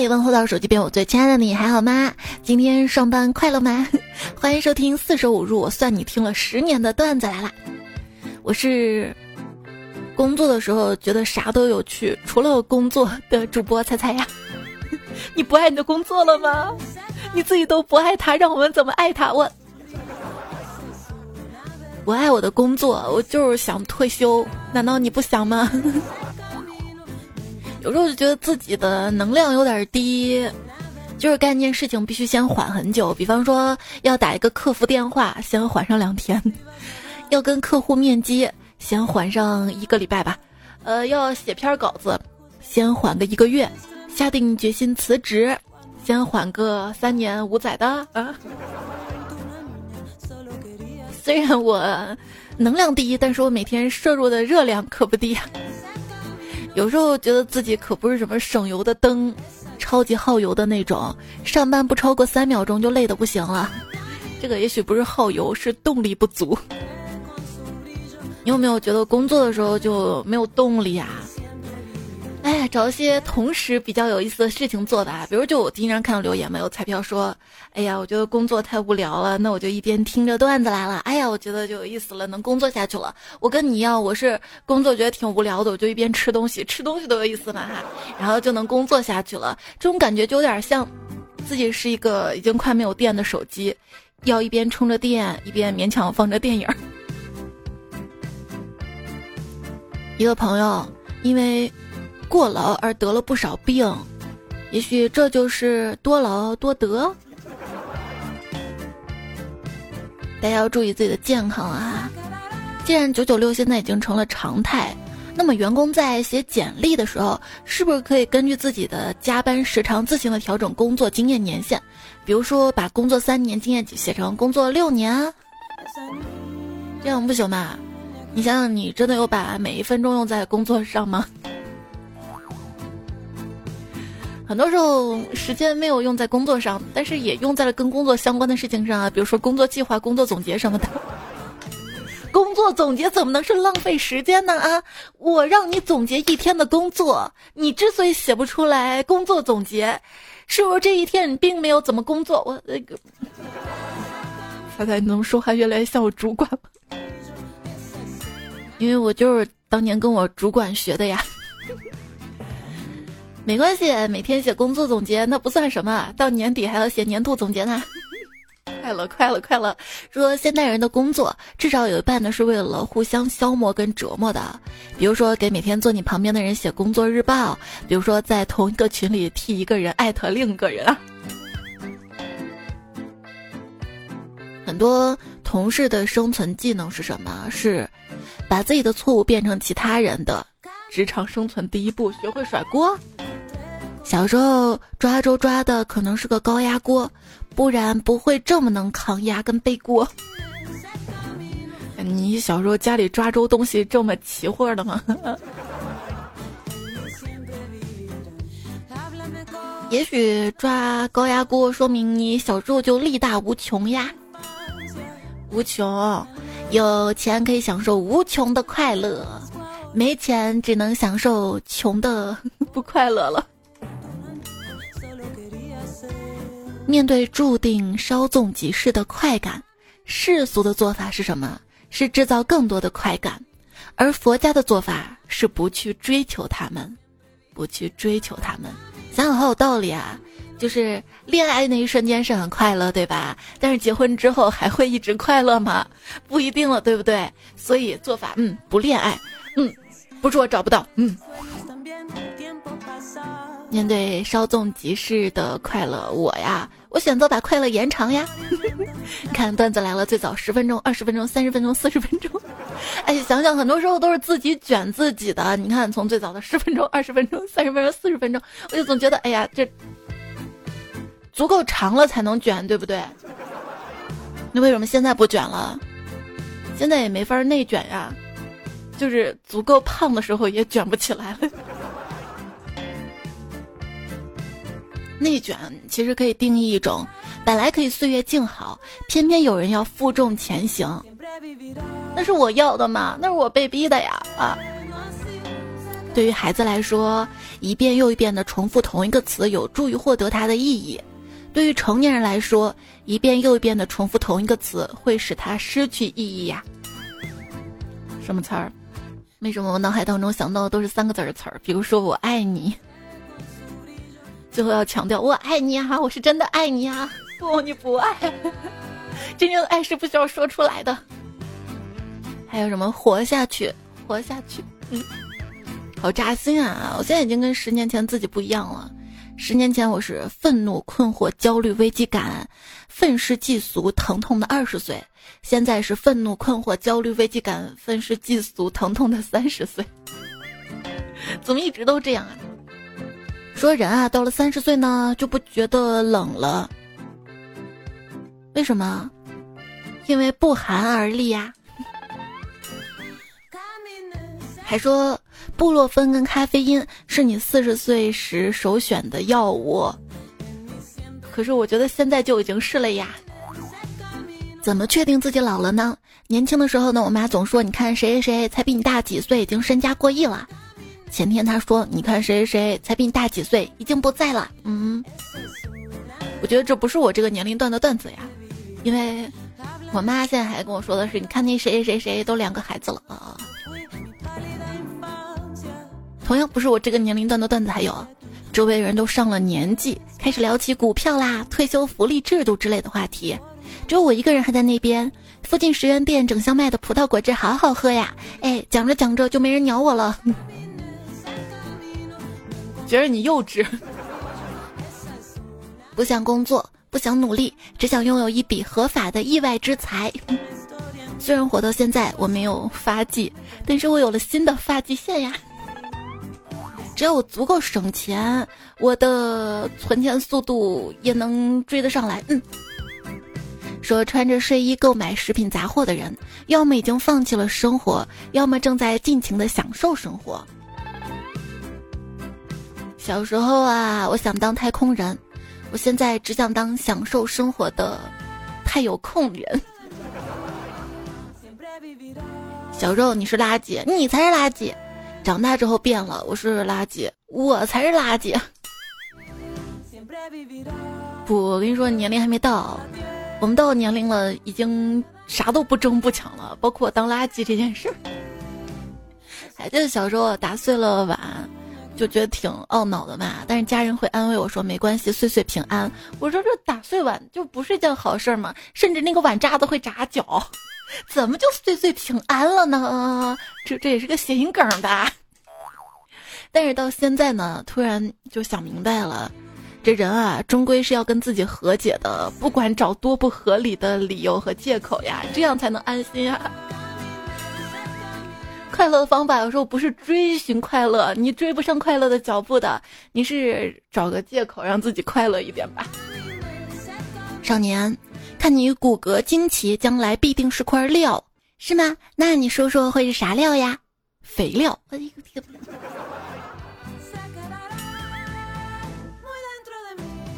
嘿，问候到手机边，我最亲爱的你还好吗？今天上班快乐吗？欢迎收听四舍五入，我算你听了十年的段子来啦。我是工作的时候觉得啥都有趣，除了工作的主播猜猜呀？你不爱你的工作了吗？你自己都不爱他，让我们怎么爱他？我我爱我的工作，我就是想退休，难道你不想吗？有时候就觉得自己的能量有点低，就是干一件事情必须先缓很久。比方说要打一个客服电话，先缓上两天；要跟客户面基，先缓上一个礼拜吧。呃，要写篇稿子，先缓个一个月；下定决心辞职，先缓个三年五载的啊。虽然我能量低，但是我每天摄入的热量可不低。有时候觉得自己可不是什么省油的灯，超级耗油的那种，上班不超过三秒钟就累得不行了。这个也许不是耗油，是动力不足。你有没有觉得工作的时候就没有动力啊？哎，找一些同时比较有意思的事情做吧。比如，就我经常看到留言嘛，有彩票说：“哎呀，我觉得工作太无聊了，那我就一边听着段子来了。”哎呀，我觉得就有意思了，能工作下去了。我跟你一样，我是工作觉得挺无聊的，我就一边吃东西，吃东西都有意思嘛哈，然后就能工作下去了。这种感觉就有点像自己是一个已经快没有电的手机，要一边充着电，一边勉强放着电影。一个朋友因为。过劳而得了不少病，也许这就是多劳多得。大家要注意自己的健康啊！既然九九六现在已经成了常态，那么员工在写简历的时候，是不是可以根据自己的加班时长自行的调整工作经验年限？比如说把工作三年经验写成工作六年，这样不行吧？你想想，你真的有把每一分钟用在工作上吗？很多时候时间没有用在工作上，但是也用在了跟工作相关的事情上啊，比如说工作计划、工作总结什么的。工作总结怎么能是浪费时间呢？啊，我让你总结一天的工作，你之所以写不出来工作总结，是不是这一天你并没有怎么工作？我那个，猜猜你怎么说话越来越像我主管？因为我就是当年跟我主管学的呀。没关系，每天写工作总结那不算什么，到年底还要写年度总结呢。快乐，快乐，快乐！说现代人的工作至少有一半呢是为了互相消磨跟折磨的，比如说给每天坐你旁边的人写工作日报，比如说在同一个群里替一个人艾特另一个人。很多同事的生存技能是什么？是把自己的错误变成其他人的。职场生存第一步，学会甩锅。小时候抓周抓的可能是个高压锅，不然不会这么能抗压跟背锅。你小时候家里抓周东西这么齐活的吗？也许抓高压锅说明你小时候就力大无穷呀。无穷，有钱可以享受无穷的快乐。没钱只能享受穷的不快乐了。面对注定稍纵即逝的快感，世俗的做法是什么？是制造更多的快感，而佛家的做法是不去追求他们，不去追求他们。想想好有道理啊！就是恋爱那一瞬间是很快乐，对吧？但是结婚之后还会一直快乐吗？不一定了，对不对？所以做法，嗯，不恋爱。嗯，不是我找不到。嗯，面对稍纵即逝的快乐，我呀，我选择把快乐延长呀。看段子来了，最早十分钟、二十分钟、三十分钟、四十分钟。哎，想想很多时候都是自己卷自己的。你看，从最早的十分钟、二十分钟、三十分钟、四十分钟，我就总觉得，哎呀，这足够长了才能卷，对不对？那为什么现在不卷了？现在也没法内卷呀。就是足够胖的时候也卷不起来了。内卷其实可以定义一种，本来可以岁月静好，偏偏有人要负重前行。那是我要的吗？那是我被逼的呀！啊，对于孩子来说，一遍又一遍的重复同一个词有助于获得它的意义；对于成年人来说，一遍又一遍的重复同一个词会使它失去意义呀。什么词儿？为什么我脑海当中想到的都是三个字的词儿？比如说“我爱你”，最后要强调“我爱你啊，我是真的爱你啊”。不，你不爱，真正的爱是不需要说出来的。还有什么“活下去”？活下去，嗯。好扎心啊！我现在已经跟十年前自己不一样了。十年前我是愤怒、困惑、焦虑、危机感、愤世嫉俗、疼痛的二十岁，现在是愤怒、困惑、焦虑、危机感、愤世嫉俗、疼痛的三十岁。怎么一直都这样啊？说人啊，到了三十岁呢，就不觉得冷了。为什么？因为不寒而栗呀。还说。布洛芬跟咖啡因是你四十岁时首选的药物，可是我觉得现在就已经是了呀。怎么确定自己老了呢？年轻的时候呢，我妈总说，你看谁谁谁才比你大几岁，已经身家过亿了。前天她说，你看谁谁谁才比你大几岁，已经不在了。嗯，我觉得这不是我这个年龄段的段子呀，因为我妈现在还跟我说的是，你看那谁谁谁谁都两个孩子了啊。同样不是我这个年龄段的段子，还有，周围人都上了年纪，开始聊起股票啦、退休福利制度之类的话题，只有我一个人还在那边。附近十元店整箱卖的葡萄果汁好好喝呀！哎，讲着讲着就没人鸟我了，觉得你幼稚，不想工作，不想努力，只想拥有一笔合法的意外之财。虽然活到现在我没有发迹，但是我有了新的发际线呀。只要我足够省钱，我的存钱速度也能追得上来。嗯，说穿着睡衣购买食品杂货的人，要么已经放弃了生活，要么正在尽情的享受生活。小时候啊，我想当太空人，我现在只想当享受生活的太有空人。小肉，你是垃圾，你才是垃圾。长大之后变了，我是垃圾，我才是垃圾。不，我跟你说，年龄还没到，我们到年龄了，已经啥都不争不抢了，包括当垃圾这件事儿。还记得小时候打碎了碗，就觉得挺懊恼的嘛，但是家人会安慰我说没关系，岁岁平安。我说这打碎碗就不是一件好事儿嘛？甚至那个碗渣子会扎脚。怎么就岁岁平安了呢？这这也是个谐音梗吧。但是到现在呢，突然就想明白了，这人啊，终归是要跟自己和解的，不管找多不合理的理由和借口呀，这样才能安心啊。快乐的方法有时候不是追寻快乐，你追不上快乐的脚步的，你是找个借口让自己快乐一点吧。少年。看你骨骼惊奇，将来必定是块料，是吗？那你说说会是啥料呀？肥料。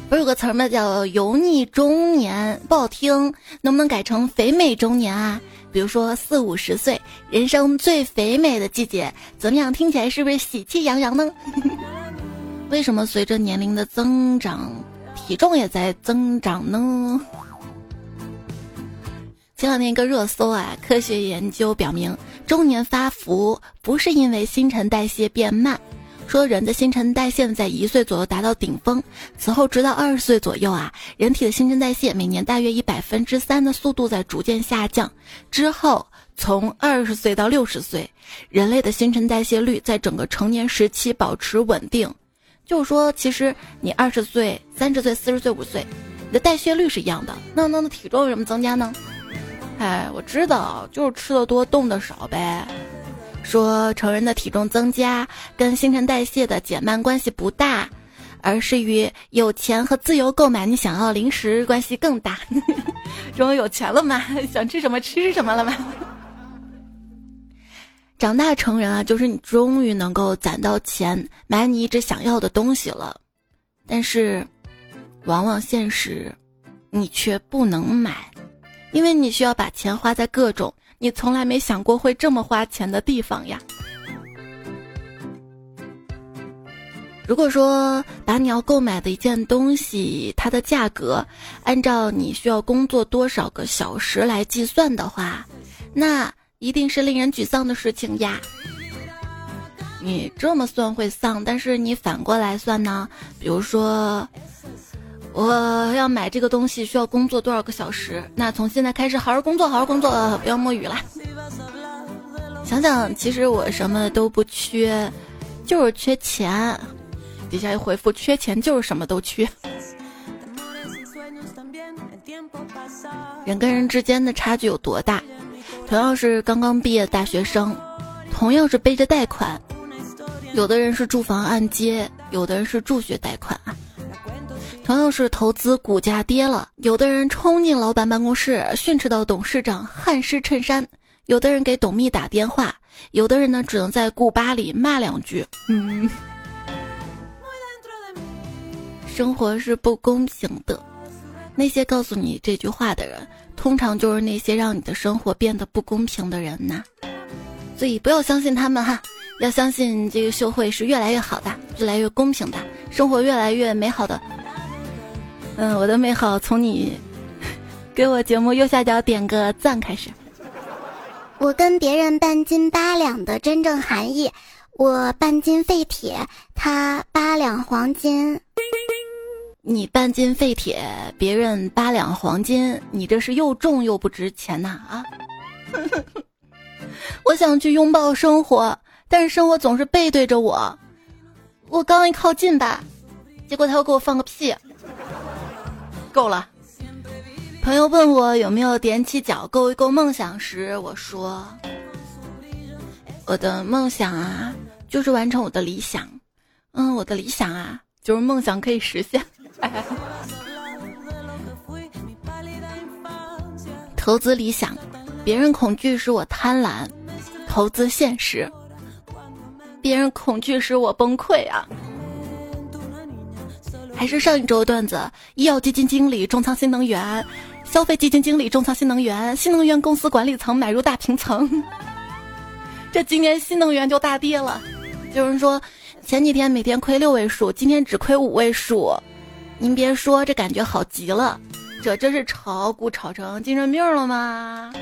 不是有个词儿吗？叫油腻中年，不好听，能不能改成肥美中年啊？比如说四五十岁，人生最肥美的季节，怎么样？听起来是不是喜气洋洋呢？为什么随着年龄的增长，体重也在增长呢？前两天一个热搜啊，科学研究表明，中年发福不是因为新陈代谢变慢，说人的新陈代谢在一岁左右达到顶峰，此后直到二十岁左右啊，人体的新陈代谢每年大约以百分之三的速度在逐渐下降，之后从二十岁到六十岁，人类的新陈代谢率在整个成年时期保持稳定，就是说，其实你二十岁、三十岁、四十岁、五岁，你的代谢率是一样的，那那那体重为什么增加呢？哎，我知道，就是吃的多，动的少呗。说成人的体重增加跟新陈代谢的减慢关系不大，而是与有钱和自由购买你想要零食关系更大。终于有钱了吗？想吃什么吃什么了吗？长大成人啊，就是你终于能够攒到钱买你一直想要的东西了，但是，往往现实，你却不能买。因为你需要把钱花在各种你从来没想过会这么花钱的地方呀。如果说把你要购买的一件东西，它的价格按照你需要工作多少个小时来计算的话，那一定是令人沮丧的事情呀。你这么算会丧，但是你反过来算呢？比如说，我要买这个东西需要工作多少个小时？那从现在开始好好工作，好好工作，不要摸鱼了。想想，其实我什么都不缺，就是缺钱。底下一回复：缺钱就是什么都缺。人跟人之间的差距有多大？同样是刚刚毕业的大学生，同样是背着贷款，有的人是住房按揭，有的人是助学贷款啊。同样是投资，股价跌了，有的人冲进老板办公室训斥到董事长汗湿衬衫，有的人给董秘打电话，有的人呢只能在古巴里骂两句。嗯。生活是不公平的，那些告诉你这句话的人，通常就是那些让你的生活变得不公平的人呐。所以不要相信他们哈，要相信这个社会是越来越好的，越来越公平的，生活越来越美好的。嗯，我的美好从你给我节目右下角点个赞开始。我跟别人半斤八两的真正含义，我半斤废铁，他八两黄金。你半斤废铁，别人八两黄金，你这是又重又不值钱呐啊！我想去拥抱生活，但是生活总是背对着我。我刚一靠近吧，结果他又给我放个屁。够了。朋友问我有没有踮起脚够一够梦想时，我说：我的梦想啊，就是完成我的理想。嗯，我的理想啊，就是梦想可以实现。投资理想，别人恐惧使我贪婪；投资现实，别人恐惧使我崩溃啊！还是上一周的段子：医药基金经理重仓新能源，消费基金经理重仓新能源，新能源公司管理层买入大平层。这今年新能源就大跌了。有人说，前几天每天亏六位数，今天只亏五位数。您别说，这感觉好极了，这真是炒股炒成精神病了吗？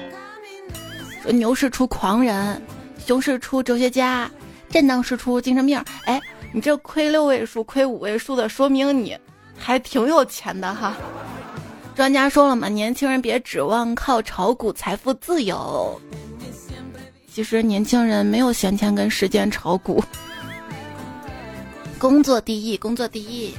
说牛市出狂人，熊市出哲学家，震荡市出精神病。哎，你这亏六位数、亏五位数的，说明你还挺有钱的哈。专家说了嘛，年轻人别指望靠炒股财富自由。其实年轻人没有闲钱跟时间炒股，工作第一，工作第一。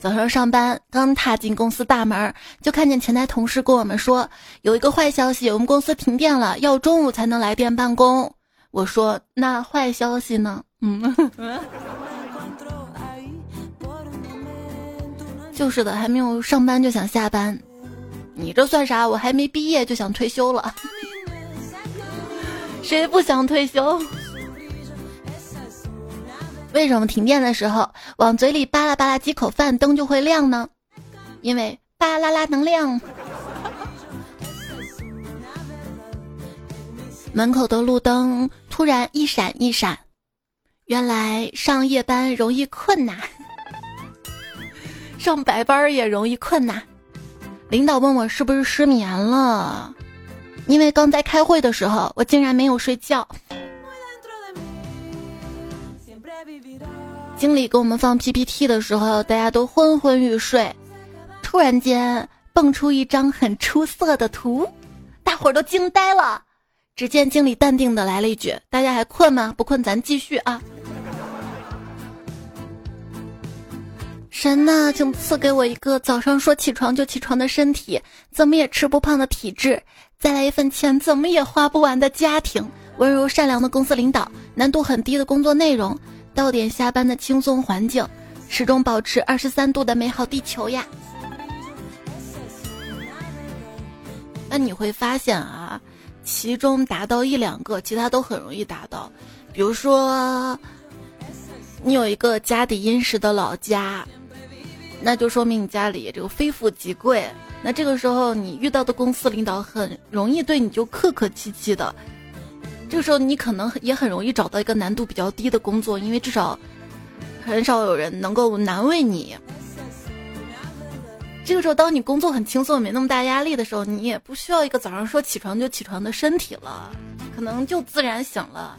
早上上班，刚踏进公司大门，就看见前台同事跟我们说，有一个坏消息，我们公司停电了，要中午才能来电办公。我说，那坏消息呢？嗯，就是的，还没有上班就想下班，你这算啥？我还没毕业就想退休了，谁不想退休？为什么停电的时候往嘴里扒拉扒拉几口饭灯就会亮呢？因为巴拉拉能亮。门口的路灯突然一闪一闪，原来上夜班容易困呐，上白班也容易困呐。领导问我是不是失眠了，因为刚在开会的时候我竟然没有睡觉。经理给我们放 PPT 的时候，大家都昏昏欲睡，突然间蹦出一张很出色的图，大伙儿都惊呆了。只见经理淡定的来了一句：“大家还困吗？不困咱继续啊！”神呐，请赐给我一个早上说起床就起床的身体，怎么也吃不胖的体质，再来一份钱怎么也花不完的家庭，温柔善良的公司领导，难度很低的工作内容。到点下班的轻松环境，始终保持二十三度的美好地球呀。那你会发现啊，其中达到一两个，其他都很容易达到。比如说，你有一个家底殷实的老家，那就说明你家里这个非富即贵。那这个时候，你遇到的公司领导很容易对你就客客气气的。这个时候你可能也很容易找到一个难度比较低的工作，因为至少很少有人能够难为你。这个时候，当你工作很轻松、没那么大压力的时候，你也不需要一个早上说起床就起床的身体了，可能就自然醒了，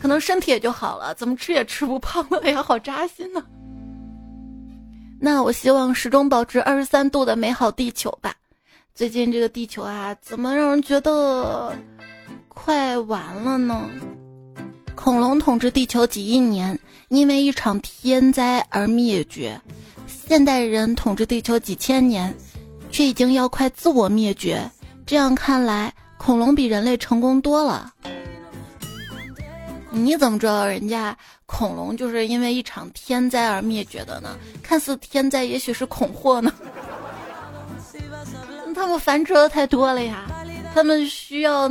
可能身体也就好了，怎么吃也吃不胖了。哎呀，好扎心呢。那我希望始终保持二十三度的美好地球吧。最近这个地球啊，怎么让人觉得快完了呢？恐龙统治地球几亿年，因为一场天灾而灭绝；现代人统治地球几千年，却已经要快自我灭绝。这样看来，恐龙比人类成功多了。你怎么知道人家恐龙就是因为一场天灾而灭绝的呢？看似天灾，也许是恐祸呢？他们繁殖的太多了呀，他们需要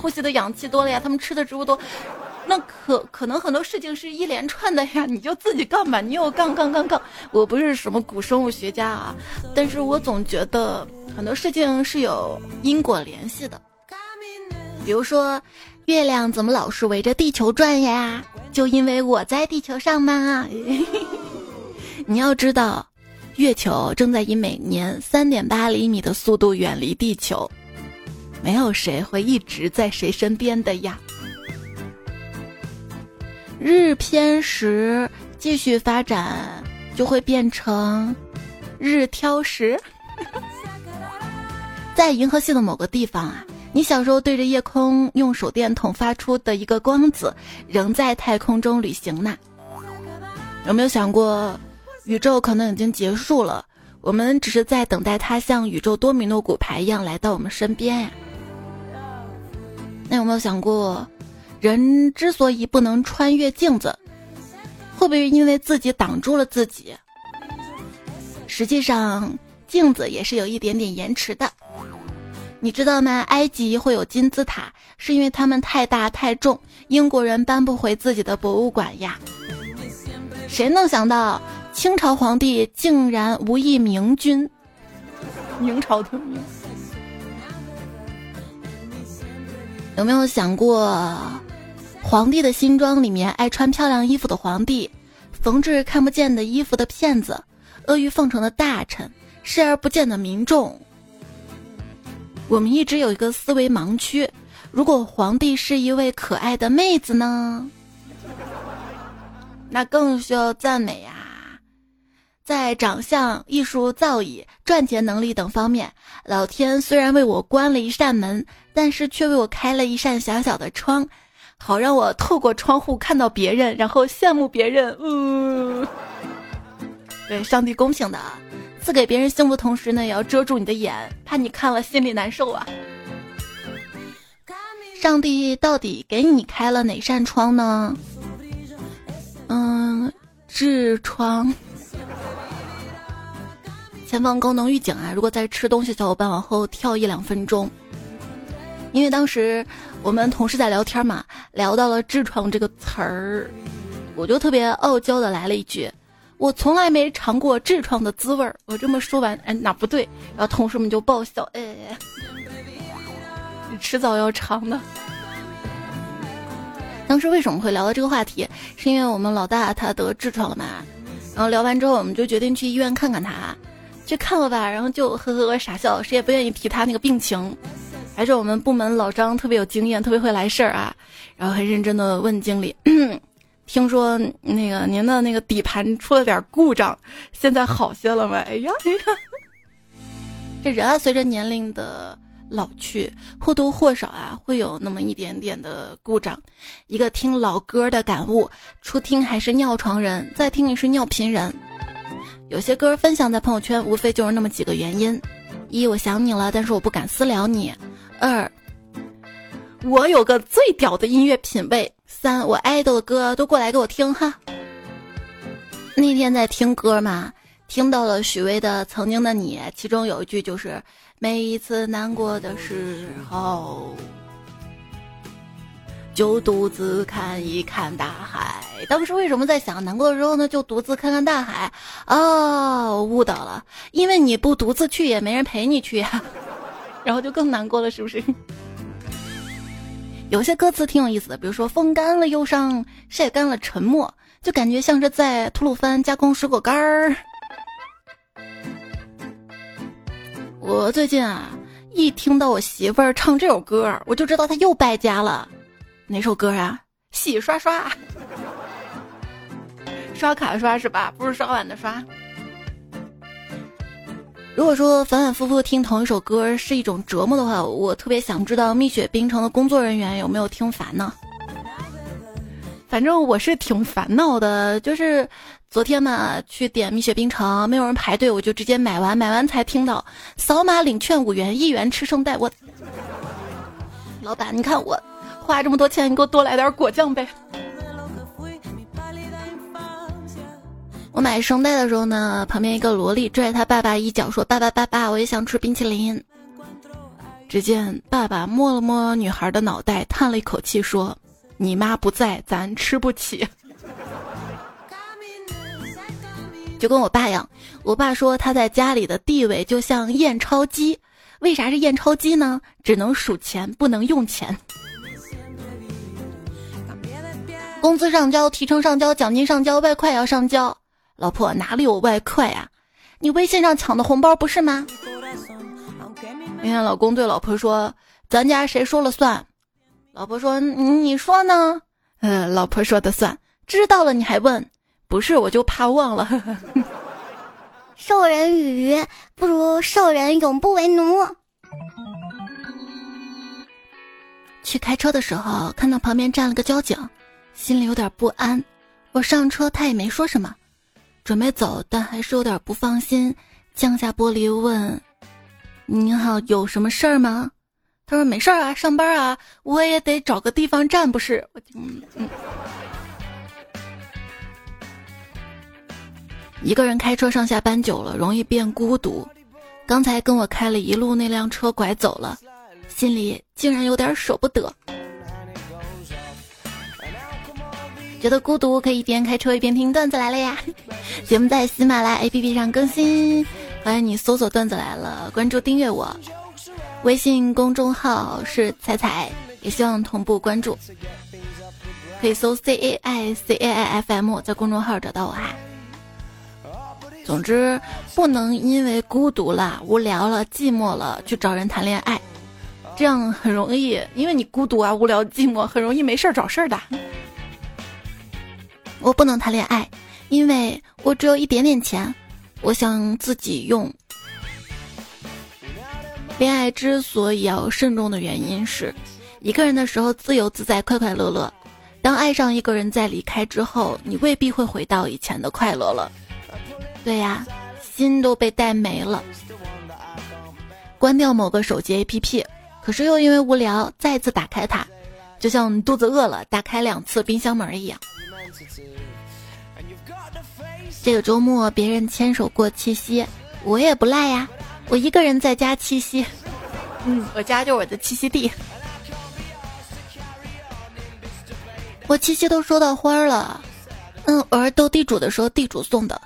呼吸的氧气多了呀，他们吃的植物多。那可可能很多事情是一连串的呀，你就自己杠吧，你又杠杠杠杠。我不是什么古生物学家啊，但是我总觉得很多事情是有因果联系的。比如说，月亮怎么老是围着地球转呀？就因为我在地球上吗？你要知道，月球正在以每年三点八厘米的速度远离地球，没有谁会一直在谁身边的呀。日偏食继续发展，就会变成日挑食。在银河系的某个地方啊，你小时候对着夜空用手电筒发出的一个光子，仍在太空中旅行呢。有没有想过，宇宙可能已经结束了，我们只是在等待它像宇宙多米诺骨牌一样来到我们身边呀？那有没有想过？人之所以不能穿越镜子，会不会因为自己挡住了自己？实际上，镜子也是有一点点延迟的。你知道吗？埃及会有金字塔，是因为它们太大太重，英国人搬不回自己的博物馆呀。谁能想到清朝皇帝竟然无意明君？明朝的明。有没有想过？皇帝的新装里面，爱穿漂亮衣服的皇帝，缝制看不见的衣服的骗子，阿谀奉承的大臣，视而不见的民众。我们一直有一个思维盲区：如果皇帝是一位可爱的妹子呢？那更需要赞美呀！在长相、艺术造诣、赚钱能力等方面，老天虽然为我关了一扇门，但是却为我开了一扇小小的窗。好让我透过窗户看到别人，然后羡慕别人。嗯，对，上帝公平的，赐给别人幸福同时呢，也要遮住你的眼，怕你看了心里难受啊。上帝到底给你开了哪扇窗呢？嗯，痔疮。前方高能预警啊！如果在吃东西，小伙伴往后跳一两分钟。因为当时我们同事在聊天嘛，聊到了痔疮这个词儿，我就特别傲娇的来了一句：“我从来没尝过痔疮的滋味儿。”我这么说完，哎，哪不对？然后同事们就爆笑：“哎，你迟早要尝的。”当时为什么会聊到这个话题？是因为我们老大他得痔疮了嘛？然后聊完之后，我们就决定去医院看看他，去看了吧，然后就呵呵呵傻笑，谁也不愿意提他那个病情。还是我们部门老张特别有经验，特别会来事儿啊，然后很认真的问经理：“ 听说那个您的那个底盘出了点故障，现在好些了吗？”哎呀，哎呀，这人啊，随着年龄的老去，或多或少啊，会有那么一点点的故障。一个听老歌的感悟：初听还是尿床人，再听你是尿频人。有些歌分享在朋友圈，无非就是那么几个原因：一，我想你了，但是我不敢私聊你。二，我有个最屌的音乐品味。三，我爱豆的歌都过来给我听哈。那天在听歌嘛，听到了许巍的《曾经的你》，其中有一句就是“每一次难过的时候，就独自看一看大海”。当时为什么在想难过的时候呢？就独自看看大海。哦，悟到了，因为你不独自去，也没人陪你去呀。然后就更难过了，是不是？有些歌词挺有意思的，比如说“风干了忧伤，晒干了沉默”，就感觉像是在吐鲁番加工水果干儿。我最近啊，一听到我媳妇儿唱这首歌，我就知道她又败家了。哪首歌啊？洗刷刷，刷卡刷是吧？不是刷碗的刷。如果说反反复复听同一首歌是一种折磨的话，我特别想知道蜜雪冰城的工作人员有没有听烦呢？反正我是挺烦恼的，就是昨天嘛去点蜜雪冰城，没有人排队，我就直接买完，买完才听到扫码领券五元，一元吃圣代。我老板，你看我花这么多钱，你给我多来点果酱呗。我买圣代的时候呢，旁边一个萝莉拽他爸爸一脚，说：“爸爸，爸爸，我也想吃冰淇淋。”只见爸爸摸了摸女孩的脑袋，叹了一口气，说：“你妈不在，咱吃不起。”就跟我爸一样，我爸说他在家里的地位就像验钞机，为啥是验钞机呢？只能数钱，不能用钱。工资上交，提成上交，奖金上交，外快要上交。老婆哪里有外快呀？你微信上抢的红包不是吗？那天老公对老婆说：“咱家谁说了算？”老婆说：“你说呢？”呃，老婆说的算。知道了你还问？不是，我就怕忘了。授人以鱼，不如授人永不为奴。去开车的时候，看到旁边站了个交警，心里有点不安。我上车，他也没说什么。准备走，但还是有点不放心，降下玻璃问：“您好，有什么事儿吗？”他说：“没事儿啊，上班啊，我也得找个地方站，不是？”嗯嗯。一个人开车上下班久了，容易变孤独。刚才跟我开了一路那辆车拐走了，心里竟然有点舍不得。觉得孤独，可以一边开车一边听段子来了呀！节目在喜马拉雅 APP 上更新，欢迎你搜索“段子来了”，关注订阅我。微信公众号是彩彩，也希望同步关注，可以搜 C A I C A I F M，在公众号找到我哈。总之，不能因为孤独了、无聊了、寂寞了去找人谈恋爱，这样很容易，因为你孤独啊、无聊、寂寞，很容易没事儿找事儿的。我不能谈恋爱，因为我只有一点点钱，我想自己用。恋爱之所以要慎重的原因是，一个人的时候自由自在、快快乐乐；当爱上一个人在离开之后，你未必会回到以前的快乐了。对呀，心都被带没了。关掉某个手机 APP，可是又因为无聊再次打开它，就像肚子饿了打开两次冰箱门一样。这个周末别人牵手过七夕，我也不赖呀，我一个人在家七夕。嗯，我家就是我的栖息地。我七夕都收到花了，嗯，玩斗地主的时候地主送的。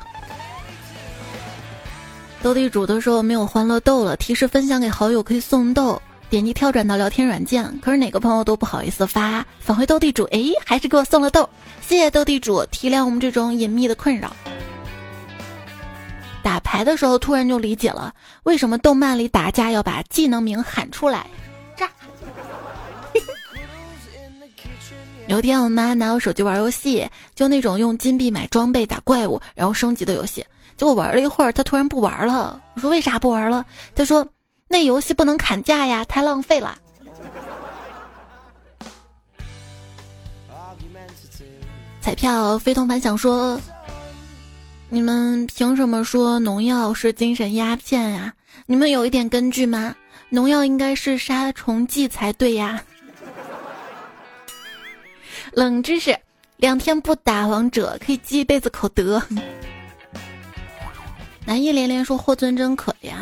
斗地主的时候没有欢乐豆了，提示分享给好友可以送豆。点击跳转到聊天软件，可是哪个朋友都不好意思发返回斗地主，哎，还是给我送了豆，谢谢斗地主体谅我们这种隐秘的困扰。打牌的时候突然就理解了，为什么动漫里打架要把技能名喊出来。炸！有一天我妈拿我手机玩游戏，就那种用金币买装备打怪物然后升级的游戏，结果玩了一会儿，她突然不玩了。我说为啥不玩了？她说。那游戏不能砍价呀，太浪费了。彩票非同凡响说：“你们凭什么说农药是精神鸦片呀？你们有一点根据吗？农药应该是杀虫剂才对呀。”冷知识：两天不打王者可以积一辈子口德。南一连连说：“霍尊真可怜。”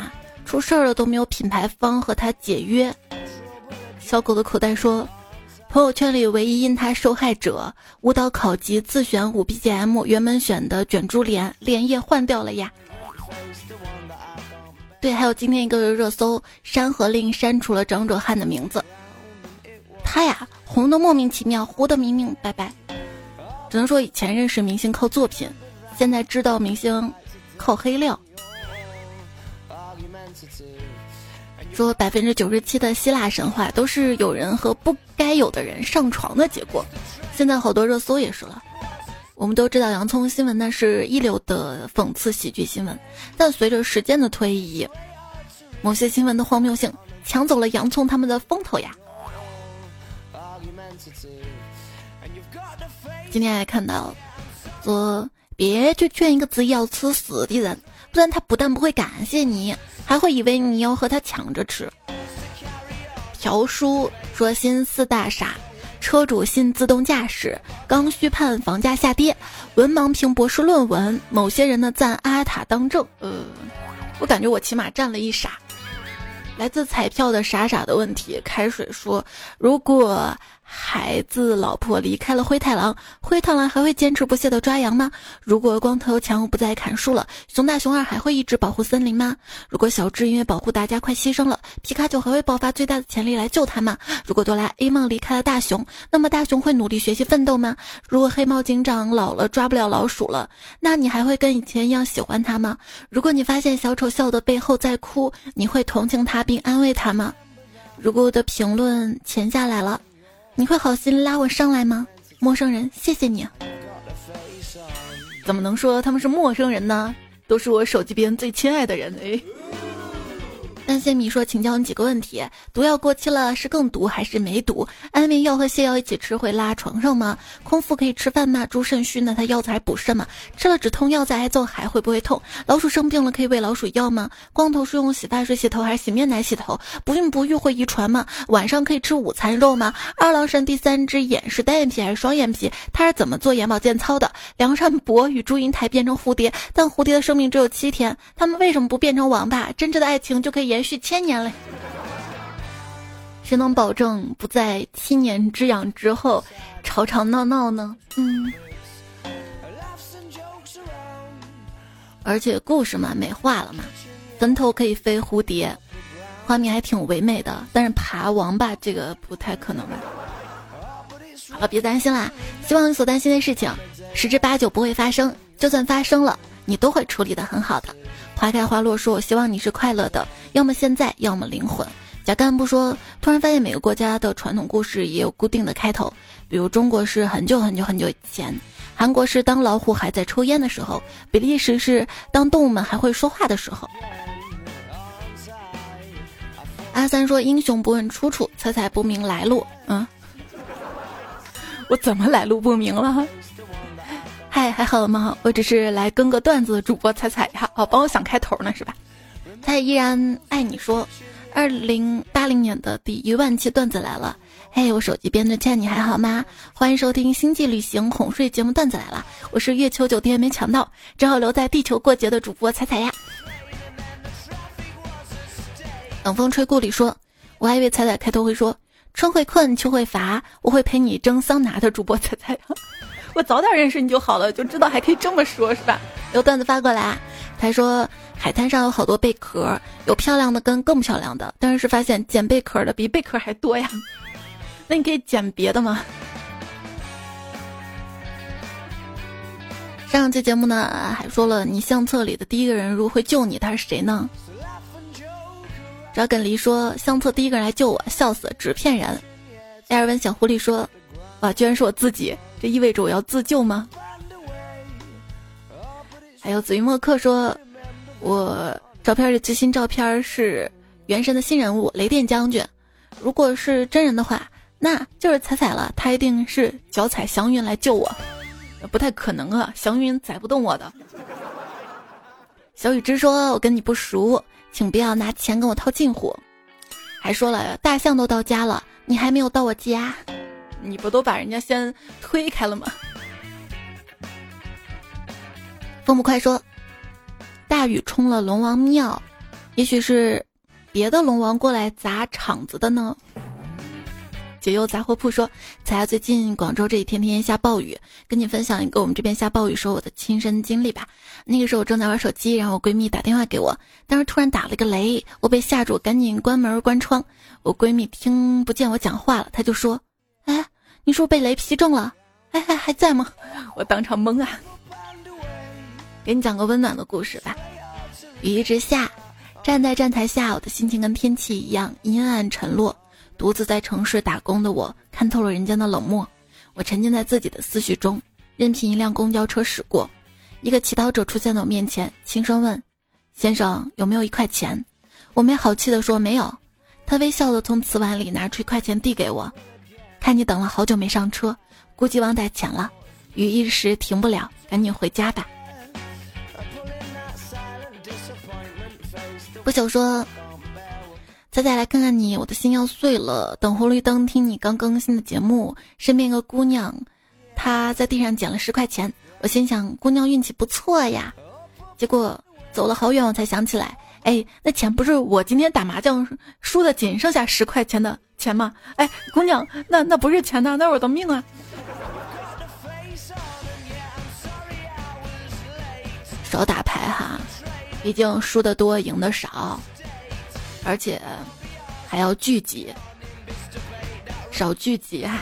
出事儿了都没有品牌方和他解约。小狗的口袋说，朋友圈里唯一因他受害者舞蹈考级自选五 BGM，原本选的卷珠帘连夜换掉了呀。对，还有今天一个热搜，山河令删除了张哲瀚的名字。他呀，红的莫名其妙，糊的明明白白。只能说以前认识明星靠作品，现在知道明星靠黑料。说百分之九十七的希腊神话都是有人和不该有的人上床的结果，现在好多热搜也是了。我们都知道洋葱新闻呢是一流的讽刺喜剧新闻，但随着时间的推移，某些新闻的荒谬性抢走了洋葱他们的风头呀。今天还看到，说别去劝一个执意要吃屎的人，不然他不但不会感谢你。还会以为你要和他抢着吃。朴叔说：“新四大傻，车主新自动驾驶，刚需盼房价下跌，文盲评博士论文，某些人的赞阿塔当政。”呃，我感觉我起码占了一傻。来自彩票的傻傻的问题，开水说：“如果。”孩子、老婆离开了灰太狼，灰太狼还会坚持不懈的抓羊吗？如果光头强不再砍树了，熊大、熊二还会一直保护森林吗？如果小智因为保护大家快牺牲了，皮卡丘还会爆发最大的潜力来救他吗？如果哆啦 A 梦离开了大熊，那么大熊会努力学习奋斗吗？如果黑猫警长老了抓不了老鼠了，那你还会跟以前一样喜欢他吗？如果你发现小丑笑的背后在哭，你会同情他并安慰他吗？如果我的评论潜下来了。你会好心拉我上来吗，陌生人？谢谢你。怎么能说他们是陌生人呢？都是我手机边最亲爱的人哎。担心米说，请教你几个问题：毒药过期了是更毒还是没毒？安眠药和泻药一起吃会拉床上吗？空腹可以吃饭吗？猪肾虚，那他药材补肾吗？吃了止痛药再挨揍还会不会痛？老鼠生病了可以喂老鼠药吗？光头是用洗发水洗头还是洗面奶洗头？不孕不育会遗传吗？晚上可以吃午餐肉吗？二郎神第三只眼是单眼皮还是双眼皮？他是怎么做眼保健操的？梁山伯与祝英台变成蝴蝶，但蝴蝶的生命只有七天，他们为什么不变成王八？真挚的爱情就可以延。续千年嘞，谁能保证不在七年之痒之后吵吵闹闹呢？嗯，而且故事嘛美化了嘛，坟头可以飞蝴蝶，画面还挺唯美的。但是爬王八这个不太可能吧？好了，别担心啦，希望你所担心的事情十之八九不会发生，就算发生了，你都会处理的很好的。花开花落说：“我希望你是快乐的，要么现在，要么灵魂。”贾干部说：“突然发现每个国家的传统故事也有固定的开头，比如中国是很久很久很久以前，韩国是当老虎还在抽烟的时候，比利时是当动物们还会说话的时候。”阿三说：“英雄不问出处，彩彩不明来路。”嗯，我怎么来路不明了？嗨，还好吗？我只是来跟个段子的主播彩彩呀，哦，帮我想开头呢是吧？他依然爱你说，二零八零年的第一万期段子来了。嘿，我手机边的倩，你还好吗？欢迎收听星际旅行哄睡节目段子来了。我是月球酒店没抢到，只好留在地球过节的主播彩彩呀。冷风吹故里说，我还以为彩彩开头会说春会困，秋会乏，我会陪你蒸桑拿的主播彩彩。我早点认识你就好了，就知道还可以这么说，是吧？有段子发过来，他说海滩上有好多贝壳，有漂亮的跟更漂亮的，但是发现捡贝壳的比贝壳还多呀。那你可以捡别的吗？上期节目呢还说了，你相册里的第一个人如果会救你，他是谁呢？赵耿黎说相册第一个人来救我，笑死，纸片人。艾尔文小狐狸说，哇，居然是我自己。这意味着我要自救吗？还有紫云墨客说，我照片的最新照片是原神的新人物雷电将军。如果是真人的话，那就是彩彩了。他一定是脚踩祥云来救我，不太可能啊！祥云载不动我的。小雨之说，我跟你不熟，请不要拿钱跟我套近乎。还说了，大象都到家了，你还没有到我家。你不都把人家先推开了吗？风不快说，大雨冲了龙王庙，也许是别的龙王过来砸场子的呢。解忧杂货铺说，彩霞最近广州这几天天天下暴雨，跟你分享一个我们这边下暴雨时候我的亲身经历吧。那个时候我正在玩手机，然后我闺蜜打电话给我，当时突然打了个雷，我被吓住，赶紧关门关窗。我闺蜜听不见我讲话了，她就说。哎，你是不是被雷劈中了？哎还还在吗？我当场懵啊！给你讲个温暖的故事吧。雨一直下，站在站台下，我的心情跟天气一样阴暗沉落。独自在城市打工的我，看透了人间的冷漠。我沉浸在自己的思绪中，任凭一辆公交车驶过，一个乞讨者出现在我面前，轻声问：“先生，有没有一块钱？”我没好气地说：“没有。”他微笑地从瓷碗里拿出一块钱递给我，看你等了好久没上车，估计忘带钱了，雨一时停不了，赶紧回家吧。不朽说：“再再来看看你，我的心要碎了。等红绿灯，听你刚更新的节目，身边一个姑娘，她在地上捡了十块钱，我心想姑娘运气不错呀。结果走了好远，我才想起来。”哎，那钱不是我今天打麻将输的，仅剩下十块钱的钱吗？哎，姑娘，那那不是钱呐，那是我的命啊！少打牌哈，毕竟输的多，赢的少，而且还要聚集，少聚集哈。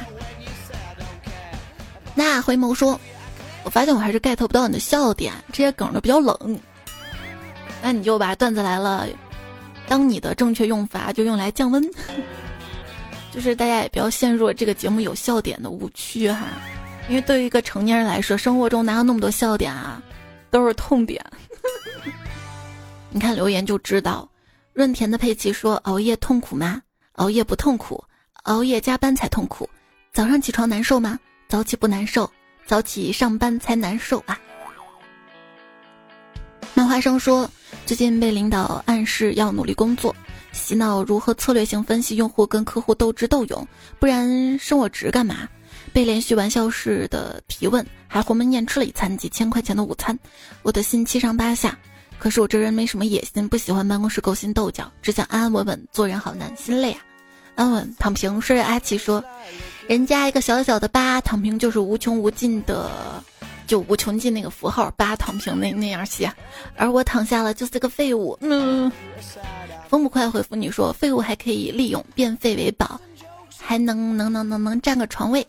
那回眸说，我发现我还是 get 不到你的笑点，这些梗都比较冷。那你就把段子来了，当你的正确用法就用来降温，就是大家也不要陷入这个节目有笑点的误区哈，因为对于一个成年人来说，生活中哪有那么多笑点啊，都是痛点。你看留言就知道，润田的佩奇说熬夜痛苦吗？熬夜不痛苦，熬夜加班才痛苦。早上起床难受吗？早起不难受，早起上班才难受啊。漫画生说。最近被领导暗示要努力工作，洗脑如何策略性分析用户跟客户斗智斗勇，不然升我职干嘛？被连续玩笑式的提问，还鸿门宴吃了一餐几千块钱的午餐，我的心七上八下。可是我这人没什么野心，不喜欢办公室勾心斗角，只想安安稳稳做人，好难，心累啊！安稳躺平。睡阿奇说，人家一个小小的疤，躺平就是无穷无尽的。就无穷尽那个符号，八躺平那那样写，而我躺下了就是个废物。嗯，风不快回复你说，废物还可以利用，变废为宝，还能能能能能占个床位。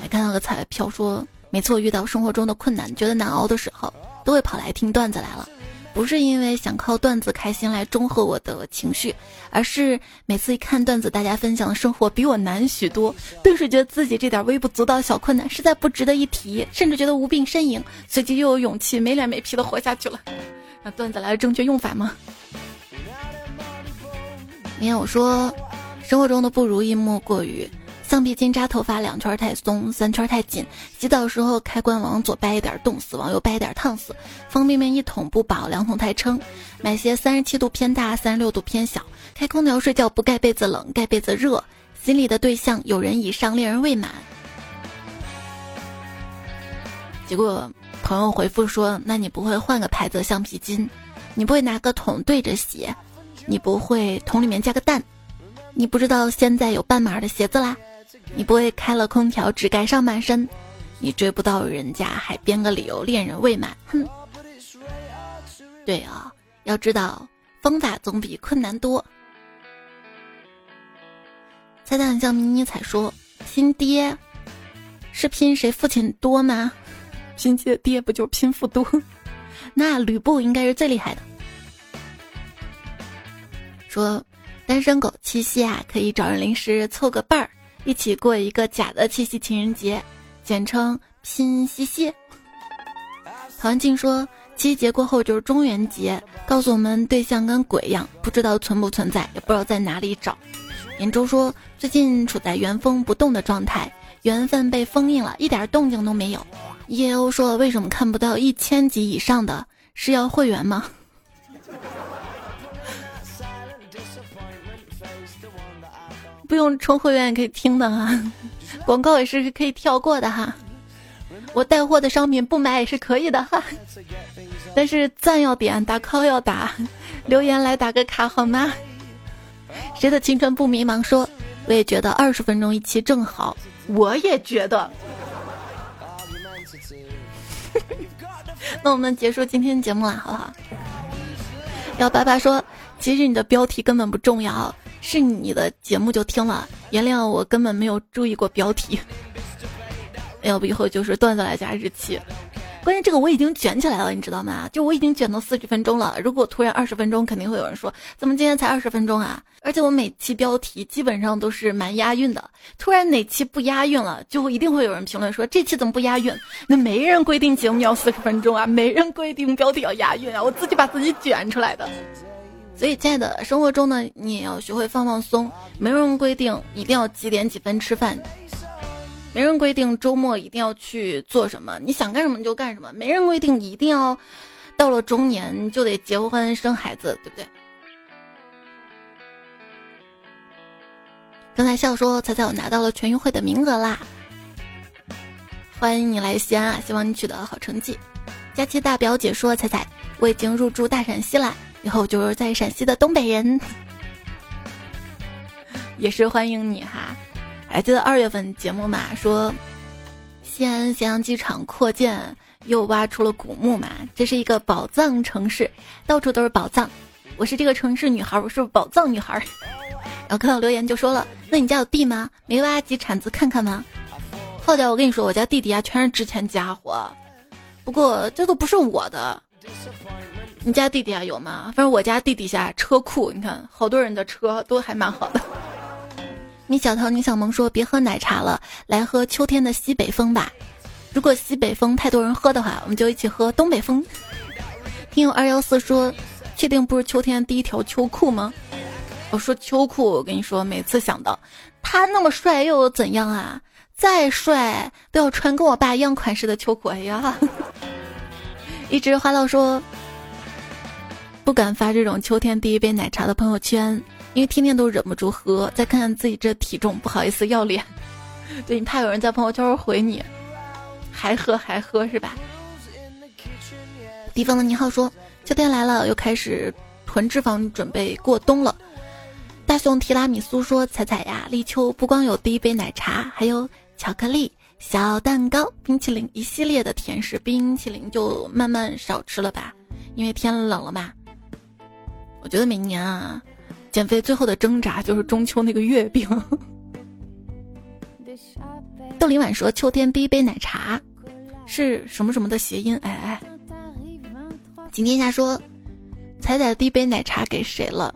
还看到个彩票说，没错遇到生活中的困难，觉得难熬的时候，都会跑来听段子来了。不是因为想靠段子开心来中和我的情绪，而是每次一看段子，大家分享的生活比我难许多，顿时觉得自己这点微不足道的小困难实在不值得一提，甚至觉得无病呻吟，随即又有勇气没脸没皮的活下去了。那段子来了正确用法吗？没有说，生活中的不如意莫过于。橡皮筋扎头发两圈太松，三圈太紧。洗澡时候开关往左掰一点冻死，往右掰一点烫死。方便面一桶不饱，两桶太撑。买鞋三十七度偏大，三十六度偏小。开空调睡觉不盖被子冷，盖被子热。心里的对象有人以上，恋人未满。结果朋友回复说：“那你不会换个牌子橡皮筋？你不会拿个桶对着洗？你不会桶里面加个蛋？你不知道现在有半码的鞋子啦？”你不会开了空调只盖上半身，你追不到人家还编个理由恋人未满，哼。对啊，要知道方法总比困难多。彩蛋像迷你彩说拼爹，是拼谁父亲多吗？拼爹爹不就拼父多？那吕布应该是最厉害的。说单身狗七夕啊，可以找人临时凑个伴儿。一起过一个假的七夕情人节，简称拼夕夕。陶文静说，七夕节过后就是中元节，告诉我们对象跟鬼一样，不知道存不存在，也不知道在哪里找。严州说，最近处在原封不动的状态，缘分被封印了，一点动静都没有。叶欧说，为什么看不到一千级以上的？是要会员吗？不用充会员也可以听的哈，广告也是可以跳过的哈。我带货的商品不买也是可以的哈，但是赞要点，打 call 要打，留言来打个卡好吗？谁的青春不迷茫？说我也觉得二十分钟一期正好，我也觉得。那我们结束今天节目了，好不好？幺八八说，其实你的标题根本不重要。是你的节目就听了，原谅我根本没有注意过标题。要不以后就是段子来加日期。关键这个我已经卷起来了，你知道吗？就我已经卷到四十分钟了。如果突然二十分钟，肯定会有人说怎么今天才二十分钟啊？而且我每期标题基本上都是蛮押韵的。突然哪期不押韵了，就一定会有人评论说这期怎么不押韵？那没人规定节目要四十分钟啊，没人规定标题要押韵啊，我自己把自己卷出来的。所以，亲爱的，生活中呢，你也要学会放放松。没人规定一定要几点几分吃饭。没人规定周末一定要去做什么，你想干什么就干什么。没人规定一定要到了中年就得结婚生孩子，对不对？刚才笑说彩彩我拿到了全运会的名额啦，欢迎你来西安啊！希望你取得好成绩。佳期大表姐说彩彩我已经入驻大陕西了，以后就是在陕西的东北人，也是欢迎你哈。还记得二月份节目嘛？说西安咸阳机场扩建又挖出了古墓嘛？这是一个宝藏城市，到处都是宝藏。我是这个城市女孩，我是宝藏女孩。然后看到留言就说了：“那你家有地吗？没挖几铲子看看吗？”浩家，我跟你说，我家地底下全是值钱家伙，不过这都不是我的。你家地底下有吗？反正我家地底下车库，你看好多人的车都还蛮好的。你小桃，你小萌说别喝奶茶了，来喝秋天的西北风吧。如果西北风太多人喝的话，我们就一起喝东北风。听友二幺四说，确定不是秋天第一条秋裤吗？我说秋裤，我跟你说，每次想到他那么帅又有怎样啊？再帅都要穿跟我爸一样款式的秋裤。哎呀，一直花到说不敢发这种秋天第一杯奶茶的朋友圈。因为天天都忍不住喝，再看看自己这体重，不好意思要脸。对你怕有人在朋友圈回你，还喝还喝是吧？地方的你好说，秋天来了，又开始囤脂肪，准备过冬了。大熊提拉米苏说：“彩彩呀，立秋不光有第一杯奶茶，还有巧克力、小蛋糕、冰淇淋一系列的甜食。冰淇淋就慢慢少吃了吧，因为天冷了嘛。我觉得每年啊。”减肥最后的挣扎就是中秋那个月饼。豆林晚说：“秋天第一杯奶茶是什么什么的谐音？”哎哎。景天下说：“彩彩第一杯奶茶给谁了？”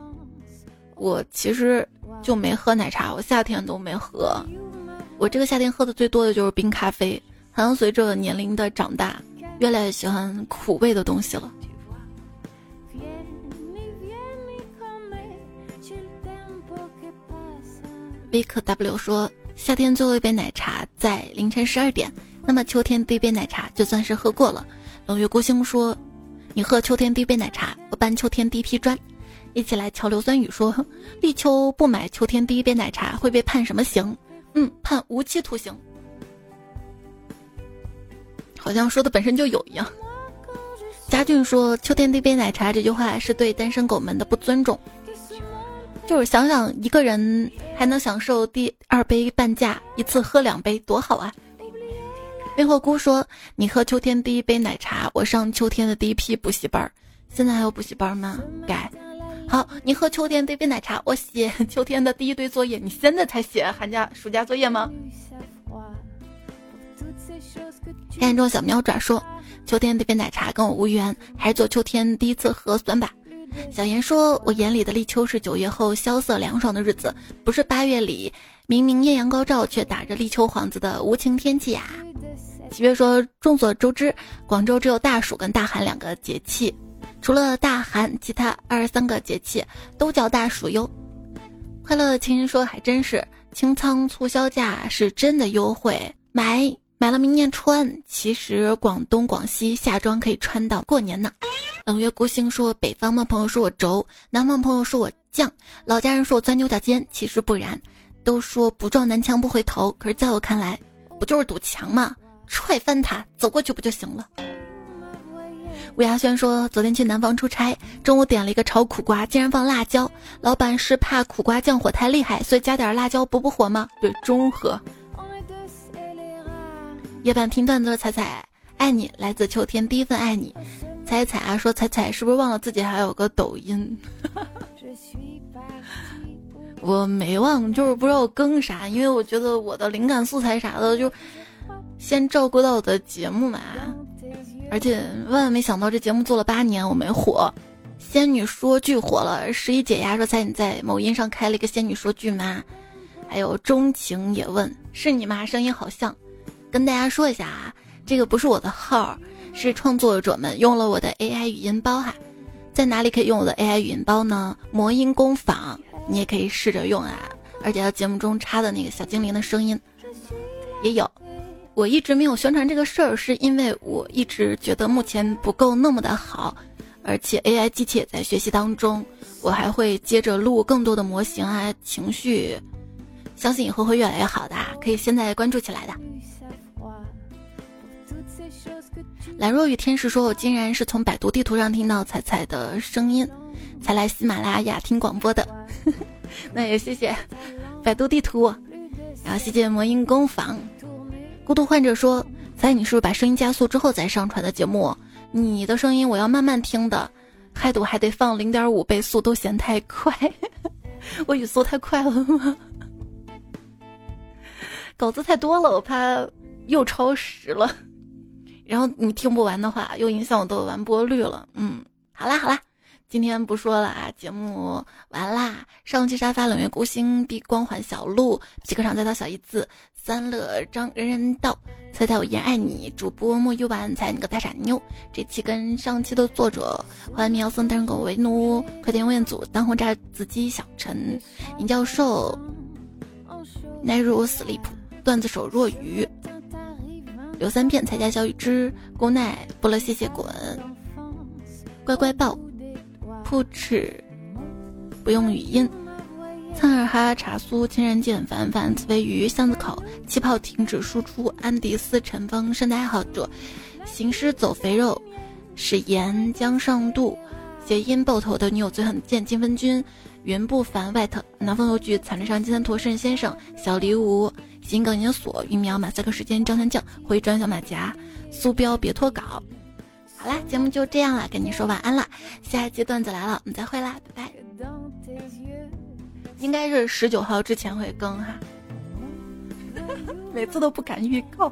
我其实就没喝奶茶，我夏天都没喝。我这个夏天喝的最多的就是冰咖啡。好像随着年龄的长大，越来越喜欢苦味的东西了。V 克 W 说：“夏天最后一杯奶茶在凌晨十二点，那么秋天第一杯奶茶就算是喝过了。”冷月孤星说：“你喝秋天第一杯奶茶，我搬秋天第一批砖。”一起来瞧硫酸雨说：“立秋不买秋天第一杯奶茶会被判什么刑？”嗯，判无期徒刑。好像说的本身就有一样。佳俊说：“秋天第一杯奶茶这句话是对单身狗们的不尊重。”就是想想一个人还能享受第二杯半价，一次喝两杯多好啊！冰火姑说：“你喝秋天第一杯奶茶，我上秋天的第一批补习班。现在还有补习班吗？改好，你喝秋天第一杯奶茶，我写 秋天的第一堆作业。你现在才写寒假暑假作业吗？”黑暗中小喵爪说：“秋天第一杯奶茶跟我无缘，还是做秋天第一次核酸吧。”小严说：“我眼里的立秋是九月后萧瑟凉爽的日子，不是八月里明明艳阳高照却打着立秋幌子的无情天气呀。”七月说：“众所周知，广州只有大暑跟大寒两个节气，除了大寒，其他二十三个节气都叫大暑哟。”快乐情人说：“还真是，清仓促销价是真的优惠，买。”买了明年穿，其实广东、广西夏装可以穿到过年呢。冷月孤星说，北方的朋友说我轴，南方朋友说我犟，老家人说我钻牛角尖，其实不然。都说不撞南墙不回头，可是在我看来，不就是堵墙吗？踹翻它，走过去不就行了？吴亚轩说，昨天去南方出差，中午点了一个炒苦瓜，竟然放辣椒，老板是怕苦瓜降火太厉害，所以加点辣椒补补火吗？对，中和。夜半听段子的彩彩，爱你来自秋天第一份爱你，彩彩啊说彩彩是不是忘了自己还有个抖音？我没忘，就是不知道更啥，因为我觉得我的灵感素材啥的，就先照顾到我的节目嘛。而且万万没想到，这节目做了八年，我没火。仙女说剧火了，十一解压说猜你在某音上开了一个仙女说剧吗？还有钟情也问是你吗？声音好像。跟大家说一下啊，这个不是我的号，是创作者们用了我的 AI 语音包哈。在哪里可以用我的 AI 语音包呢？魔音工坊，你也可以试着用啊。而且节目中插的那个小精灵的声音也有。我一直没有宣传这个事儿，是因为我一直觉得目前不够那么的好，而且 AI 机器也在学习当中，我还会接着录更多的模型啊，情绪，相信以后会越来越好的，可以现在关注起来的。兰若雨天使说：“我竟然是从百度地图上听到彩彩的声音，才来喜马拉雅听广播的。那也谢谢百度地图，然后谢谢魔音工坊。”孤独患者说：“猜你是不是把声音加速之后再上传的节目？你的声音我要慢慢听的，嗨度还得放零点五倍速，都嫌太快。我语速太快了吗？稿子太多了，我怕又超时了。然后你听不完的话，又影响我的完播率了。嗯，好啦好啦。”今天不说了啊，节目完啦！上期沙发冷月孤星碧光环小鹿皮克场再到小一字三乐张人人道猜猜我依然爱你主播莫幽晚猜你个大傻妞。这期跟上期的作者欢迎喵森单身狗为奴快点问组当红炸子鸡小陈尹教授奈如 sleep 段子手若愚刘三片才家小雨之郭奈波乐谢谢滚乖乖抱。不耻，不用语音。苍耳哈茶苏千人见凡凡紫飞鱼巷子口气泡停止输出。安迪斯陈峰圣诞爱好者行尸走肥肉史岩江上渡谐音爆头的女友最狠见金分君云不凡外特南方邮局惨着上金三驼圣先生小礼物金梗研究所育苗马赛克时间张三将回转小马甲苏彪别脱稿。好啦，节目就这样了，跟你说晚安了。下一期段子来了，我们再会啦，拜拜。应该是十九号之前会更哈，每次都不敢预告。